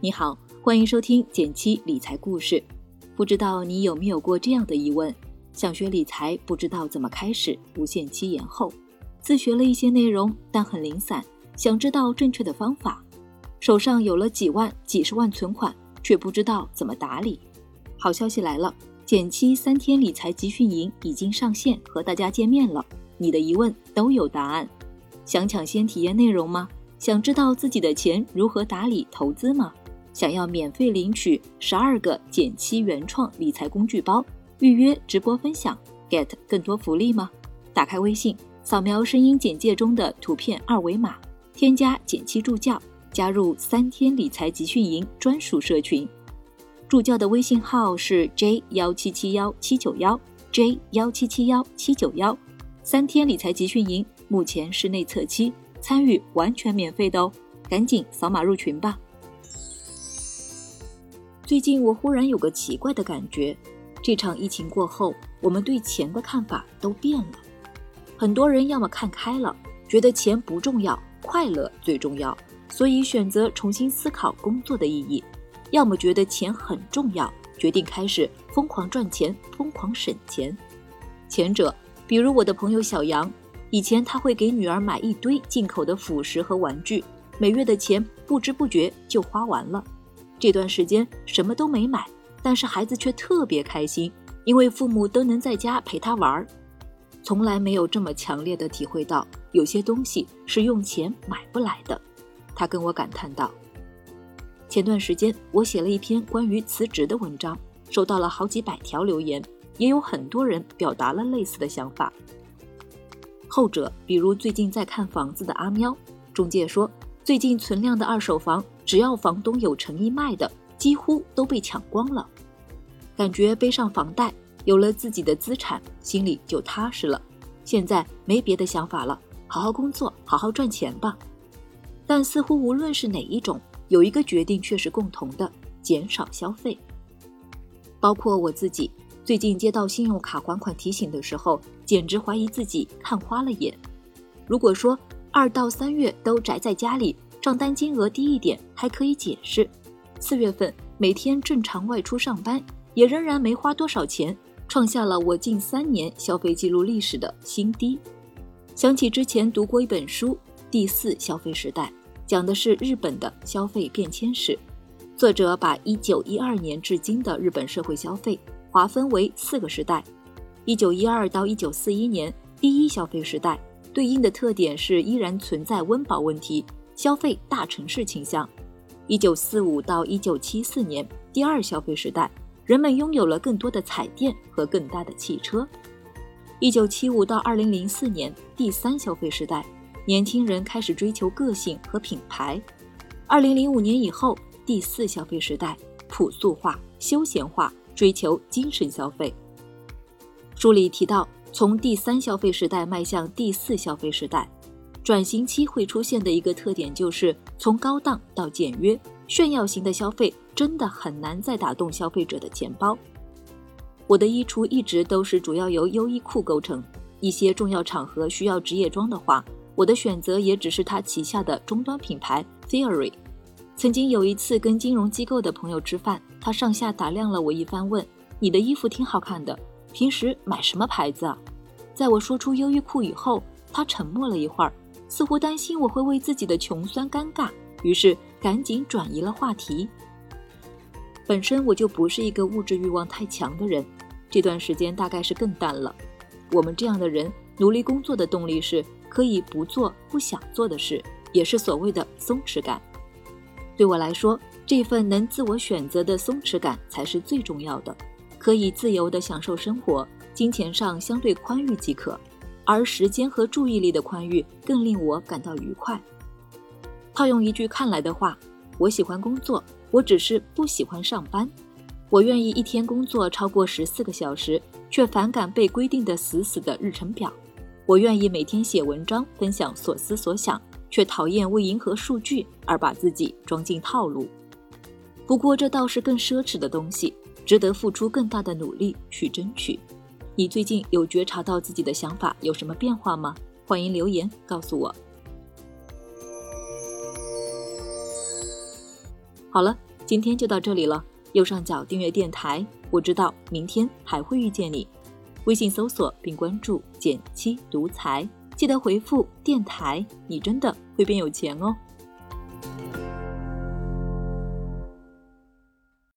你好，欢迎收听减七理财故事。不知道你有没有过这样的疑问：想学理财，不知道怎么开始，无限期延后；自学了一些内容，但很零散，想知道正确的方法；手上有了几万、几十万存款，却不知道怎么打理。好消息来了，减七三天理财集训营已经上线，和大家见面了。你的疑问都有答案，想抢先体验内容吗？想知道自己的钱如何打理投资吗？想要免费领取十二个减七原创理财工具包，预约直播分享，get 更多福利吗？打开微信，扫描声音简介中的图片二维码，添加减七助教，加入三天理财集训营专属社群。助教的微信号是 j 幺七七幺七九幺 j 幺七七幺七九幺。三天理财集训营目前是内测期。参与完全免费的哦，赶紧扫码入群吧。最近我忽然有个奇怪的感觉，这场疫情过后，我们对钱的看法都变了。很多人要么看开了，觉得钱不重要，快乐最重要，所以选择重新思考工作的意义；要么觉得钱很重要，决定开始疯狂赚钱、疯狂省钱。前者，比如我的朋友小杨。以前他会给女儿买一堆进口的辅食和玩具，每月的钱不知不觉就花完了。这段时间什么都没买，但是孩子却特别开心，因为父母都能在家陪他玩儿。从来没有这么强烈的体会到，有些东西是用钱买不来的。他跟我感叹道：“前段时间我写了一篇关于辞职的文章，收到了好几百条留言，也有很多人表达了类似的想法。”后者，比如最近在看房子的阿喵，中介说，最近存量的二手房，只要房东有诚意卖的，几乎都被抢光了。感觉背上房贷，有了自己的资产，心里就踏实了。现在没别的想法了，好好工作，好好赚钱吧。但似乎无论是哪一种，有一个决定却是共同的：减少消费。包括我自己。最近接到信用卡还款提醒的时候，简直怀疑自己看花了眼。如果说二到三月都宅在家里，账单金额低一点还可以解释；四月份每天正常外出上班，也仍然没花多少钱，创下了我近三年消费记录历史的新低。想起之前读过一本书《第四消费时代》，讲的是日本的消费变迁史，作者把一九一二年至今的日本社会消费。划分为四个时代：一九一二到一九四一年，第一消费时代，对应的特点是依然存在温饱问题，消费大城市倾向；一九四五到一九七四年，第二消费时代，人们拥有了更多的彩电和更大的汽车；一九七五到二零零四年，第三消费时代，年轻人开始追求个性和品牌；二零零五年以后，第四消费时代，朴素化、休闲化。追求精神消费。书里提到，从第三消费时代迈向第四消费时代，转型期会出现的一个特点就是从高档到简约、炫耀型的消费，真的很难再打动消费者的钱包。我的衣橱一直都是主要由优衣库构成，一些重要场合需要职业装的话，我的选择也只是它旗下的终端品牌 Theory。曾经有一次跟金融机构的朋友吃饭，他上下打量了我一番，问：“你的衣服挺好看的，平时买什么牌子啊？”在我说出优衣库以后，他沉默了一会儿，似乎担心我会为自己的穷酸尴尬，于是赶紧转移了话题。本身我就不是一个物质欲望太强的人，这段时间大概是更淡了。我们这样的人努力工作的动力是可以不做不想做的事，也是所谓的松弛感。对我来说，这份能自我选择的松弛感才是最重要的，可以自由地享受生活，金钱上相对宽裕即可，而时间和注意力的宽裕更令我感到愉快。套用一句看来的话，我喜欢工作，我只是不喜欢上班。我愿意一天工作超过十四个小时，却反感被规定的死死的日程表。我愿意每天写文章，分享所思所想。却讨厌为迎合数据而把自己装进套路。不过这倒是更奢侈的东西，值得付出更大的努力去争取。你最近有觉察到自己的想法有什么变化吗？欢迎留言告诉我。好了，今天就到这里了，右上角订阅电台，我知道明天还会遇见你。微信搜索并关注“减七独裁，记得回复“电台”，你真的会变有钱哦。